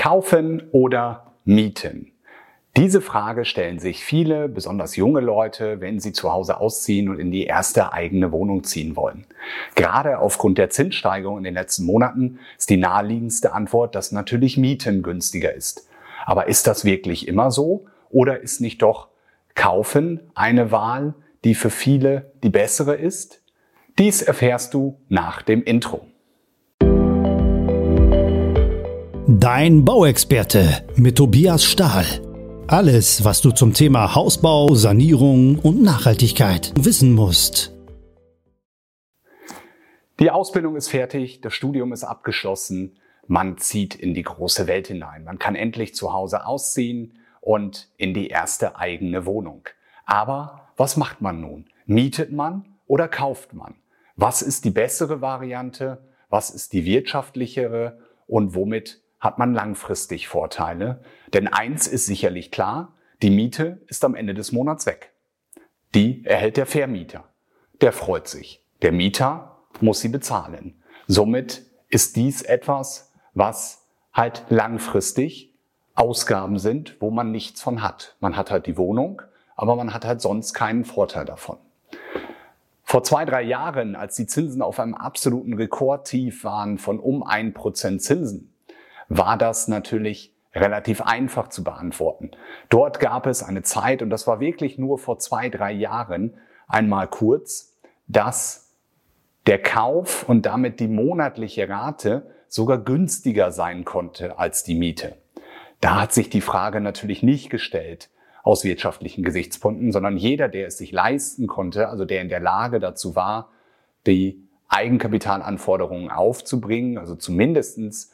Kaufen oder mieten? Diese Frage stellen sich viele, besonders junge Leute, wenn sie zu Hause ausziehen und in die erste eigene Wohnung ziehen wollen. Gerade aufgrund der Zinssteigerung in den letzten Monaten ist die naheliegendste Antwort, dass natürlich Mieten günstiger ist. Aber ist das wirklich immer so? Oder ist nicht doch Kaufen eine Wahl, die für viele die bessere ist? Dies erfährst du nach dem Intro. Dein Bauexperte mit Tobias Stahl. Alles, was du zum Thema Hausbau, Sanierung und Nachhaltigkeit wissen musst. Die Ausbildung ist fertig, das Studium ist abgeschlossen, man zieht in die große Welt hinein. Man kann endlich zu Hause ausziehen und in die erste eigene Wohnung. Aber was macht man nun? Mietet man oder kauft man? Was ist die bessere Variante? Was ist die wirtschaftlichere? Und womit hat man langfristig Vorteile. Denn eins ist sicherlich klar, die Miete ist am Ende des Monats weg. Die erhält der Vermieter. Der freut sich. Der Mieter muss sie bezahlen. Somit ist dies etwas, was halt langfristig Ausgaben sind, wo man nichts von hat. Man hat halt die Wohnung, aber man hat halt sonst keinen Vorteil davon. Vor zwei, drei Jahren, als die Zinsen auf einem absoluten Rekordtief waren von um ein Prozent Zinsen, war das natürlich relativ einfach zu beantworten. Dort gab es eine Zeit, und das war wirklich nur vor zwei, drei Jahren, einmal kurz, dass der Kauf und damit die monatliche Rate sogar günstiger sein konnte als die Miete. Da hat sich die Frage natürlich nicht gestellt aus wirtschaftlichen Gesichtspunkten, sondern jeder, der es sich leisten konnte, also der in der Lage dazu war, die Eigenkapitalanforderungen aufzubringen, also zumindestens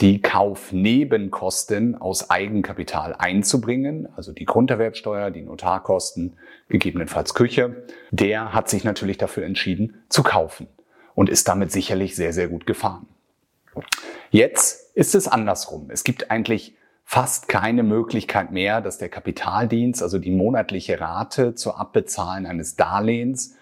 die Kaufnebenkosten aus Eigenkapital einzubringen, also die Grunderwerbsteuer, die Notarkosten, gegebenenfalls Küche, der hat sich natürlich dafür entschieden zu kaufen und ist damit sicherlich sehr, sehr gut gefahren. Jetzt ist es andersrum. Es gibt eigentlich fast keine Möglichkeit mehr, dass der Kapitaldienst, also die monatliche Rate zur Abbezahlen eines Darlehens,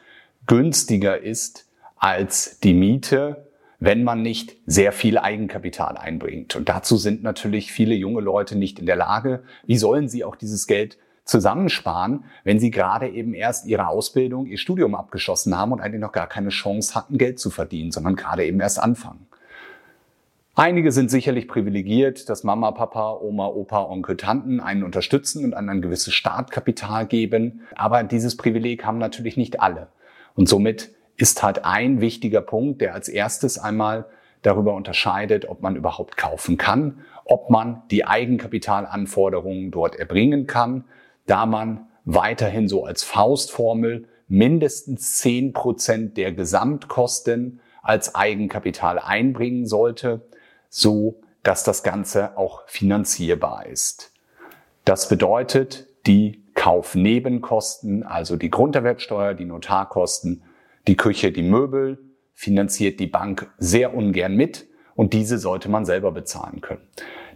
günstiger ist als die Miete wenn man nicht sehr viel Eigenkapital einbringt. Und dazu sind natürlich viele junge Leute nicht in der Lage. Wie sollen sie auch dieses Geld zusammensparen, wenn sie gerade eben erst ihre Ausbildung, ihr Studium abgeschlossen haben und eigentlich noch gar keine Chance hatten, Geld zu verdienen, sondern gerade eben erst anfangen. Einige sind sicherlich privilegiert, dass Mama, Papa, Oma, Opa, Onkel, Tanten einen unterstützen und einen ein gewisses Startkapital geben. Aber dieses Privileg haben natürlich nicht alle. Und somit ist halt ein wichtiger Punkt, der als erstes einmal darüber unterscheidet, ob man überhaupt kaufen kann, ob man die Eigenkapitalanforderungen dort erbringen kann, da man weiterhin so als Faustformel mindestens zehn Prozent der Gesamtkosten als Eigenkapital einbringen sollte, so dass das Ganze auch finanzierbar ist. Das bedeutet, die Kaufnebenkosten, also die Grunderwerbsteuer, die Notarkosten die Küche, die Möbel finanziert die Bank sehr ungern mit und diese sollte man selber bezahlen können.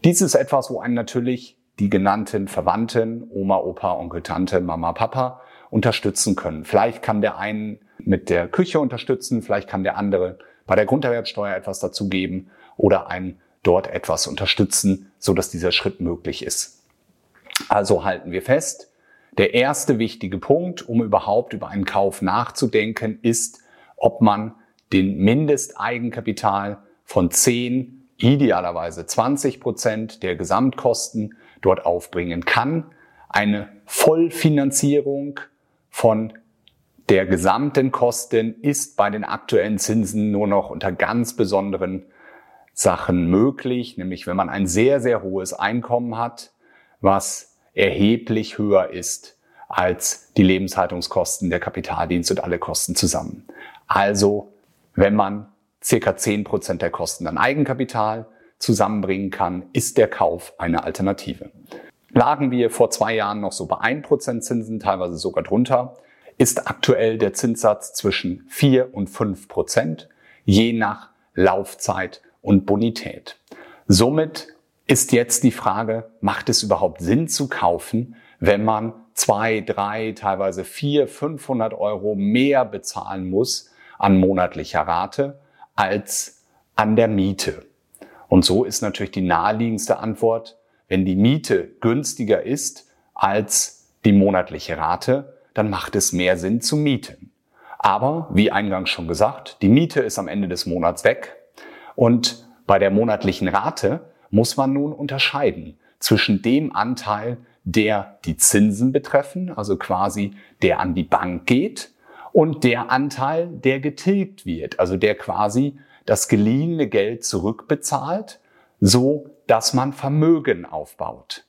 Dies ist etwas, wo einen natürlich die genannten Verwandten, Oma, Opa, Onkel, Tante, Mama, Papa unterstützen können. Vielleicht kann der einen mit der Küche unterstützen, vielleicht kann der andere bei der Grunderwerbsteuer etwas dazugeben oder einen dort etwas unterstützen, so dass dieser Schritt möglich ist. Also halten wir fest, der erste wichtige Punkt, um überhaupt über einen Kauf nachzudenken, ist, ob man den Mindesteigenkapital von 10, idealerweise 20 Prozent der Gesamtkosten dort aufbringen kann. Eine Vollfinanzierung von der gesamten Kosten ist bei den aktuellen Zinsen nur noch unter ganz besonderen Sachen möglich, nämlich wenn man ein sehr, sehr hohes Einkommen hat, was erheblich höher ist als die Lebenshaltungskosten, der Kapitaldienst und alle Kosten zusammen. Also, wenn man circa zehn Prozent der Kosten an Eigenkapital zusammenbringen kann, ist der Kauf eine Alternative. Lagen wir vor zwei Jahren noch so bei ein Prozent Zinsen, teilweise sogar drunter, ist aktuell der Zinssatz zwischen vier und fünf Prozent, je nach Laufzeit und Bonität. Somit ist jetzt die Frage, macht es überhaupt Sinn zu kaufen, wenn man zwei, drei, teilweise vier, 500 Euro mehr bezahlen muss an monatlicher Rate als an der Miete? Und so ist natürlich die naheliegendste Antwort, wenn die Miete günstiger ist als die monatliche Rate, dann macht es mehr Sinn zu mieten. Aber, wie eingangs schon gesagt, die Miete ist am Ende des Monats weg und bei der monatlichen Rate muss man nun unterscheiden zwischen dem Anteil, der die Zinsen betreffen, also quasi der an die Bank geht, und der Anteil, der getilgt wird, also der quasi das geliehene Geld zurückbezahlt, so dass man Vermögen aufbaut.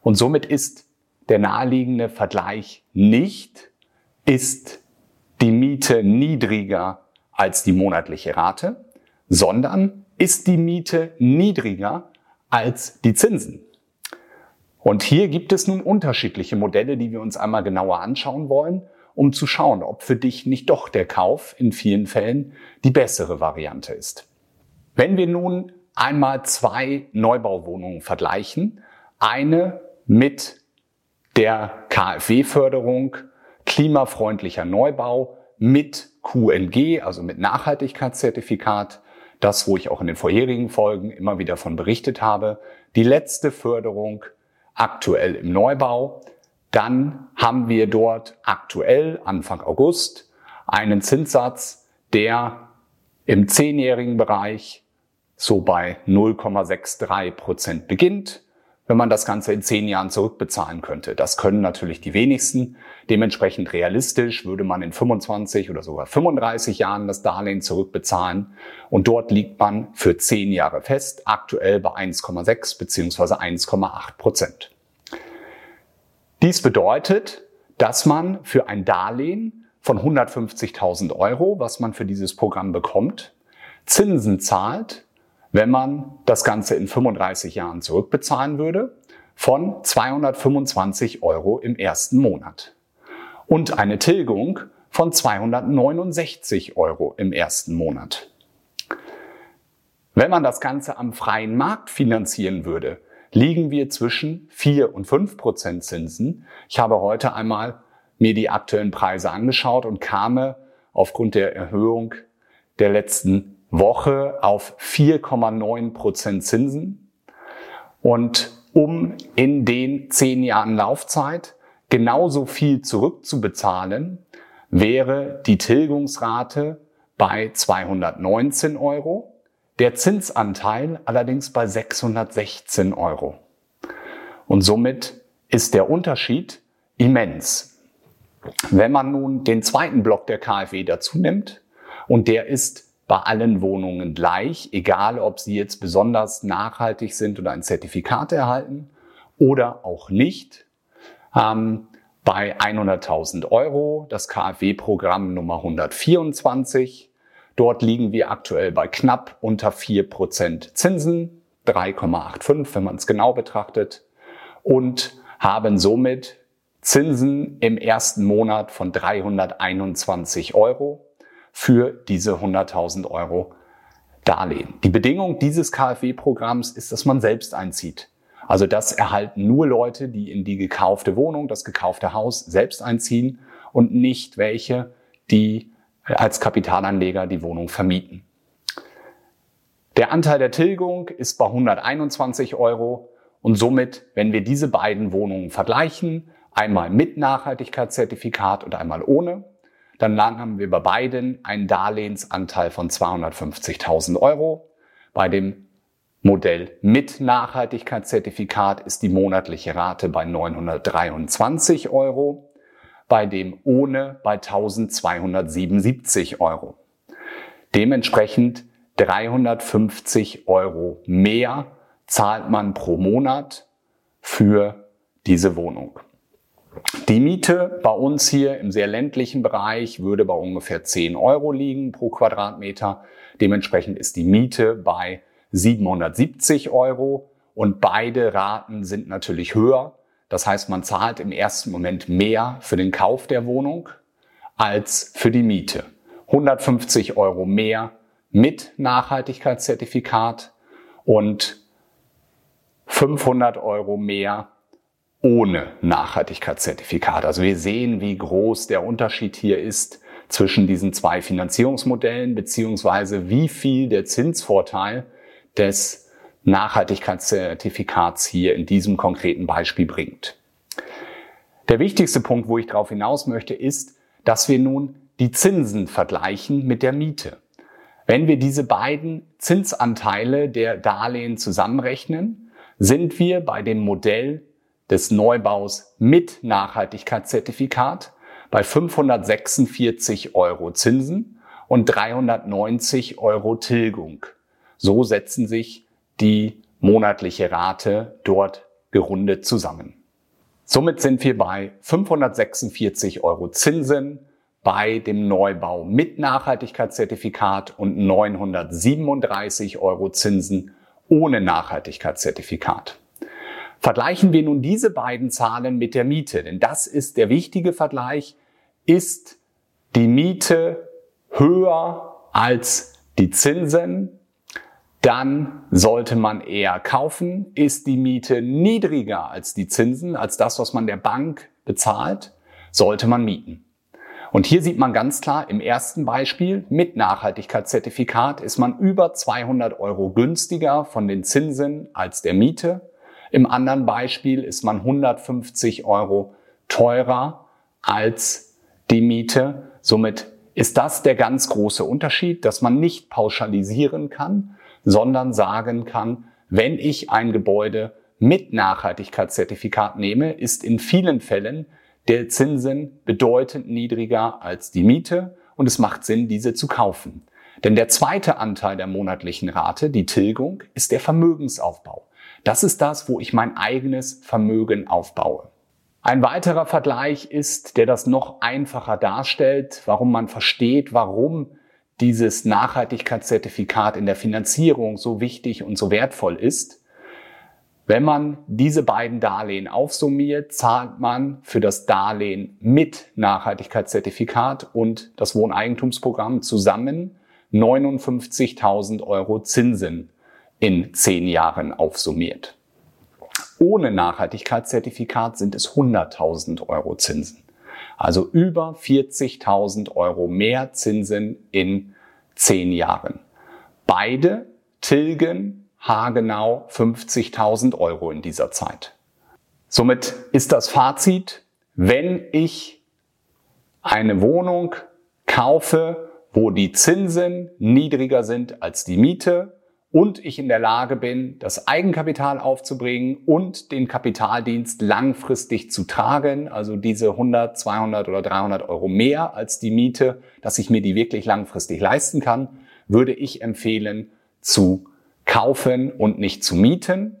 Und somit ist der naheliegende Vergleich nicht, ist die Miete niedriger als die monatliche Rate, sondern ist die Miete niedriger als die Zinsen. Und hier gibt es nun unterschiedliche Modelle, die wir uns einmal genauer anschauen wollen, um zu schauen, ob für dich nicht doch der Kauf in vielen Fällen die bessere Variante ist. Wenn wir nun einmal zwei Neubauwohnungen vergleichen, eine mit der KfW-Förderung klimafreundlicher Neubau mit QNG, also mit Nachhaltigkeitszertifikat, das, wo ich auch in den vorherigen Folgen immer wieder von berichtet habe, die letzte Förderung aktuell im Neubau. Dann haben wir dort aktuell Anfang August einen Zinssatz, der im zehnjährigen Bereich so bei 0,63 Prozent beginnt, wenn man das Ganze in zehn Jahren zurückbezahlen könnte. Das können natürlich die wenigsten. Dementsprechend realistisch würde man in 25 oder sogar 35 Jahren das Darlehen zurückbezahlen. Und dort liegt man für zehn Jahre fest, aktuell bei 1,6 bzw. 1,8 Prozent. Dies bedeutet, dass man für ein Darlehen von 150.000 Euro, was man für dieses Programm bekommt, Zinsen zahlt, wenn man das Ganze in 35 Jahren zurückbezahlen würde, von 225 Euro im ersten Monat und eine Tilgung von 269 Euro im ersten Monat. Wenn man das Ganze am freien Markt finanzieren würde, liegen wir zwischen 4 und 5 Prozent Zinsen. Ich habe heute einmal mir die aktuellen Preise angeschaut und kam aufgrund der Erhöhung der letzten Woche auf 4,9 Prozent Zinsen. Und um in den zehn Jahren Laufzeit genauso viel zurückzubezahlen, wäre die Tilgungsrate bei 219 Euro der Zinsanteil allerdings bei 616 Euro. Und somit ist der Unterschied immens. Wenn man nun den zweiten Block der KfW dazu nimmt, und der ist bei allen Wohnungen gleich, egal ob sie jetzt besonders nachhaltig sind oder ein Zertifikat erhalten oder auch nicht, ähm, bei 100.000 Euro das KfW-Programm Nummer 124 Dort liegen wir aktuell bei knapp unter 4% Zinsen, 3,85, wenn man es genau betrachtet, und haben somit Zinsen im ersten Monat von 321 Euro für diese 100.000 Euro Darlehen. Die Bedingung dieses KfW-Programms ist, dass man selbst einzieht. Also das erhalten nur Leute, die in die gekaufte Wohnung, das gekaufte Haus selbst einziehen und nicht welche, die als Kapitalanleger die Wohnung vermieten. Der Anteil der Tilgung ist bei 121 Euro und somit, wenn wir diese beiden Wohnungen vergleichen, einmal mit Nachhaltigkeitszertifikat und einmal ohne, dann haben wir bei beiden einen Darlehensanteil von 250.000 Euro. Bei dem Modell mit Nachhaltigkeitszertifikat ist die monatliche Rate bei 923 Euro bei dem ohne bei 1277 Euro. Dementsprechend 350 Euro mehr zahlt man pro Monat für diese Wohnung. Die Miete bei uns hier im sehr ländlichen Bereich würde bei ungefähr 10 Euro liegen pro Quadratmeter. Dementsprechend ist die Miete bei 770 Euro und beide Raten sind natürlich höher das heißt, man zahlt im ersten Moment mehr für den Kauf der Wohnung als für die Miete. 150 Euro mehr mit Nachhaltigkeitszertifikat und 500 Euro mehr ohne Nachhaltigkeitszertifikat. Also wir sehen, wie groß der Unterschied hier ist zwischen diesen zwei Finanzierungsmodellen, beziehungsweise wie viel der Zinsvorteil des Nachhaltigkeitszertifikats hier in diesem konkreten Beispiel bringt. Der wichtigste Punkt, wo ich darauf hinaus möchte, ist, dass wir nun die Zinsen vergleichen mit der Miete. Wenn wir diese beiden Zinsanteile der Darlehen zusammenrechnen, sind wir bei dem Modell des Neubaus mit Nachhaltigkeitszertifikat bei 546 Euro Zinsen und 390 Euro Tilgung. So setzen sich die monatliche Rate dort gerundet zusammen. Somit sind wir bei 546 Euro Zinsen bei dem Neubau mit Nachhaltigkeitszertifikat und 937 Euro Zinsen ohne Nachhaltigkeitszertifikat. Vergleichen wir nun diese beiden Zahlen mit der Miete, denn das ist der wichtige Vergleich. Ist die Miete höher als die Zinsen, dann sollte man eher kaufen. Ist die Miete niedriger als die Zinsen, als das, was man der Bank bezahlt, sollte man mieten. Und hier sieht man ganz klar im ersten Beispiel mit Nachhaltigkeitszertifikat ist man über 200 Euro günstiger von den Zinsen als der Miete. Im anderen Beispiel ist man 150 Euro teurer als die Miete. Somit ist das der ganz große Unterschied, dass man nicht pauschalisieren kann, sondern sagen kann, wenn ich ein Gebäude mit Nachhaltigkeitszertifikat nehme, ist in vielen Fällen der Zinsen bedeutend niedriger als die Miete und es macht Sinn, diese zu kaufen. Denn der zweite Anteil der monatlichen Rate, die Tilgung, ist der Vermögensaufbau. Das ist das, wo ich mein eigenes Vermögen aufbaue. Ein weiterer Vergleich ist, der das noch einfacher darstellt, warum man versteht, warum dieses Nachhaltigkeitszertifikat in der Finanzierung so wichtig und so wertvoll ist. Wenn man diese beiden Darlehen aufsummiert, zahlt man für das Darlehen mit Nachhaltigkeitszertifikat und das Wohneigentumsprogramm zusammen 59.000 Euro Zinsen in zehn Jahren aufsummiert. Ohne Nachhaltigkeitszertifikat sind es 100.000 Euro Zinsen. Also über 40.000 Euro mehr Zinsen in zehn Jahren. Beide tilgen haargenau 50.000 Euro in dieser Zeit. Somit ist das Fazit, wenn ich eine Wohnung kaufe, wo die Zinsen niedriger sind als die Miete und ich in der Lage bin, das Eigenkapital aufzubringen und den Kapitaldienst langfristig zu tragen, also diese 100, 200 oder 300 Euro mehr als die Miete, dass ich mir die wirklich langfristig leisten kann, würde ich empfehlen zu kaufen und nicht zu mieten.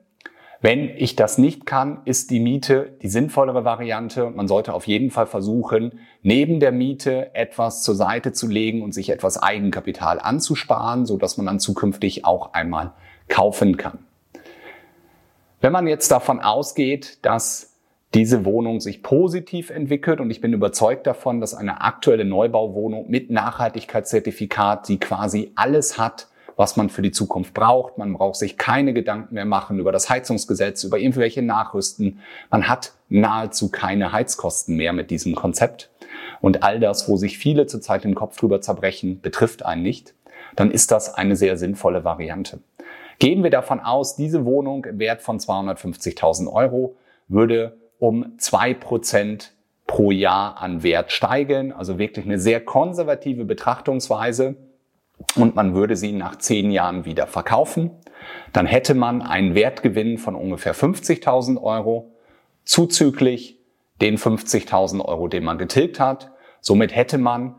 Wenn ich das nicht kann, ist die Miete die sinnvollere Variante. Man sollte auf jeden Fall versuchen, neben der Miete etwas zur Seite zu legen und sich etwas Eigenkapital anzusparen, so dass man dann zukünftig auch einmal kaufen kann. Wenn man jetzt davon ausgeht, dass diese Wohnung sich positiv entwickelt und ich bin überzeugt davon, dass eine aktuelle Neubauwohnung mit Nachhaltigkeitszertifikat, die quasi alles hat, was man für die Zukunft braucht. Man braucht sich keine Gedanken mehr machen über das Heizungsgesetz, über irgendwelche Nachrüsten. Man hat nahezu keine Heizkosten mehr mit diesem Konzept. Und all das, wo sich viele zurzeit den Kopf drüber zerbrechen, betrifft einen nicht. Dann ist das eine sehr sinnvolle Variante. Gehen wir davon aus, diese Wohnung im Wert von 250.000 Euro würde um zwei Prozent pro Jahr an Wert steigen. Also wirklich eine sehr konservative Betrachtungsweise und man würde sie nach zehn Jahren wieder verkaufen, dann hätte man einen Wertgewinn von ungefähr 50.000 Euro zuzüglich den 50.000 Euro, den man getilgt hat. Somit hätte man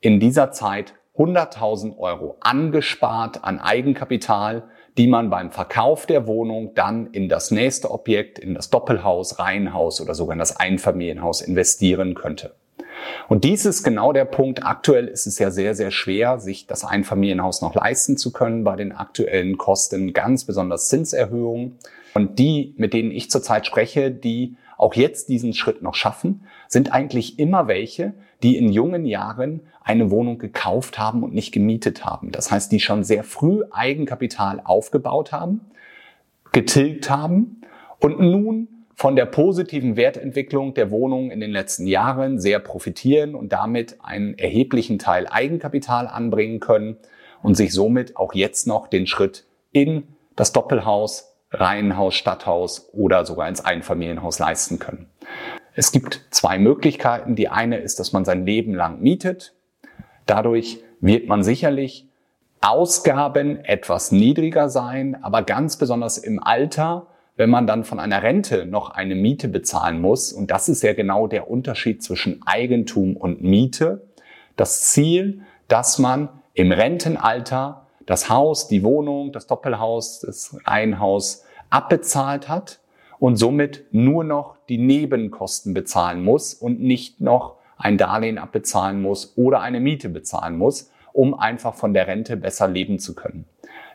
in dieser Zeit 100.000 Euro angespart an Eigenkapital, die man beim Verkauf der Wohnung dann in das nächste Objekt, in das Doppelhaus, Reihenhaus oder sogar in das Einfamilienhaus investieren könnte. Und dies ist genau der Punkt. Aktuell ist es ja sehr, sehr schwer, sich das Einfamilienhaus noch leisten zu können bei den aktuellen Kosten, ganz besonders Zinserhöhungen. Und die, mit denen ich zurzeit spreche, die auch jetzt diesen Schritt noch schaffen, sind eigentlich immer welche, die in jungen Jahren eine Wohnung gekauft haben und nicht gemietet haben. Das heißt, die schon sehr früh Eigenkapital aufgebaut haben, getilgt haben und nun von der positiven Wertentwicklung der Wohnung in den letzten Jahren sehr profitieren und damit einen erheblichen Teil Eigenkapital anbringen können und sich somit auch jetzt noch den Schritt in das Doppelhaus, Reihenhaus, Stadthaus oder sogar ins Einfamilienhaus leisten können. Es gibt zwei Möglichkeiten. Die eine ist, dass man sein Leben lang mietet. Dadurch wird man sicherlich Ausgaben etwas niedriger sein, aber ganz besonders im Alter, wenn man dann von einer Rente noch eine Miete bezahlen muss. Und das ist ja genau der Unterschied zwischen Eigentum und Miete. Das Ziel, dass man im Rentenalter das Haus, die Wohnung, das Doppelhaus, das Reihenhaus abbezahlt hat und somit nur noch die Nebenkosten bezahlen muss und nicht noch ein Darlehen abbezahlen muss oder eine Miete bezahlen muss, um einfach von der Rente besser leben zu können.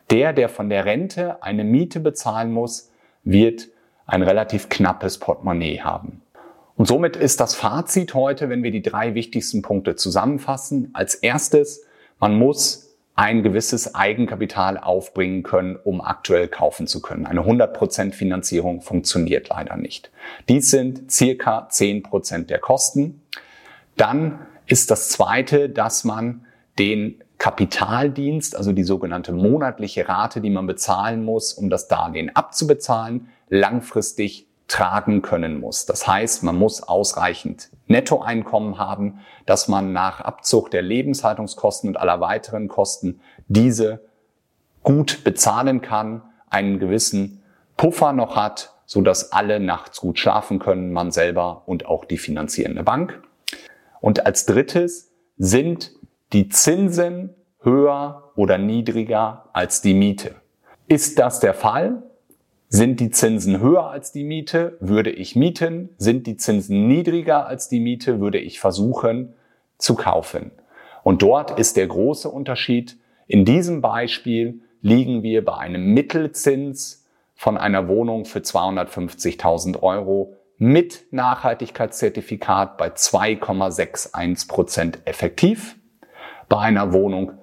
Der, der von der Rente eine Miete bezahlen muss, wird ein relativ knappes Portemonnaie haben. Und somit ist das Fazit heute, wenn wir die drei wichtigsten Punkte zusammenfassen. Als erstes, man muss ein gewisses Eigenkapital aufbringen können, um aktuell kaufen zu können. Eine 100% Finanzierung funktioniert leider nicht. Dies sind circa 10% der Kosten. Dann ist das zweite, dass man den Kapitaldienst, also die sogenannte monatliche Rate, die man bezahlen muss, um das Darlehen abzubezahlen, langfristig tragen können muss. Das heißt, man muss ausreichend Nettoeinkommen haben, dass man nach Abzug der Lebenshaltungskosten und aller weiteren Kosten diese gut bezahlen kann, einen gewissen Puffer noch hat, so dass alle nachts gut schlafen können, man selber und auch die finanzierende Bank. Und als drittes sind die Zinsen höher oder niedriger als die Miete. Ist das der Fall, sind die Zinsen höher als die Miete, würde ich mieten. Sind die Zinsen niedriger als die Miete, würde ich versuchen zu kaufen. Und dort ist der große Unterschied. In diesem Beispiel liegen wir bei einem Mittelzins von einer Wohnung für 250.000 Euro mit Nachhaltigkeitszertifikat bei 2,61 Prozent effektiv. Bei einer Wohnung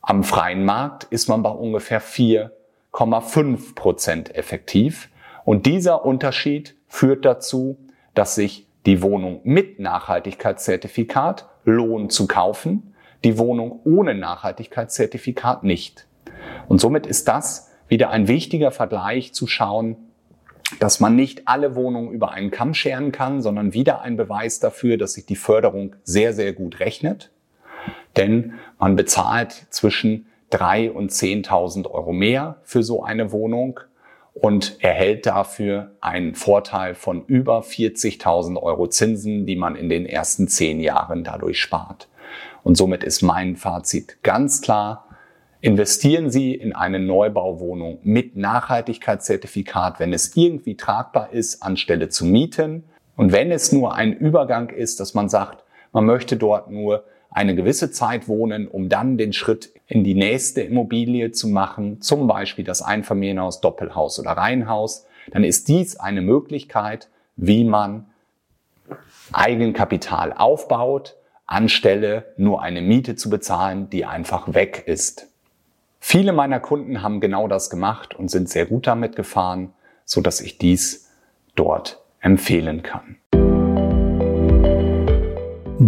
am freien Markt ist man bei ungefähr 4 0,5 Prozent effektiv. Und dieser Unterschied führt dazu, dass sich die Wohnung mit Nachhaltigkeitszertifikat lohnt zu kaufen, die Wohnung ohne Nachhaltigkeitszertifikat nicht. Und somit ist das wieder ein wichtiger Vergleich zu schauen, dass man nicht alle Wohnungen über einen Kamm scheren kann, sondern wieder ein Beweis dafür, dass sich die Förderung sehr, sehr gut rechnet. Denn man bezahlt zwischen drei und 10.000 Euro mehr für so eine Wohnung und erhält dafür einen Vorteil von über 40.000 Euro Zinsen, die man in den ersten zehn Jahren dadurch spart. Und somit ist mein Fazit ganz klar, investieren Sie in eine Neubauwohnung mit Nachhaltigkeitszertifikat, wenn es irgendwie tragbar ist, anstelle zu mieten. Und wenn es nur ein Übergang ist, dass man sagt, man möchte dort nur eine gewisse Zeit wohnen, um dann den Schritt in die nächste Immobilie zu machen, zum Beispiel das Einfamilienhaus, Doppelhaus oder Reihenhaus, dann ist dies eine Möglichkeit, wie man Eigenkapital aufbaut, anstelle nur eine Miete zu bezahlen, die einfach weg ist. Viele meiner Kunden haben genau das gemacht und sind sehr gut damit gefahren, so dass ich dies dort empfehlen kann.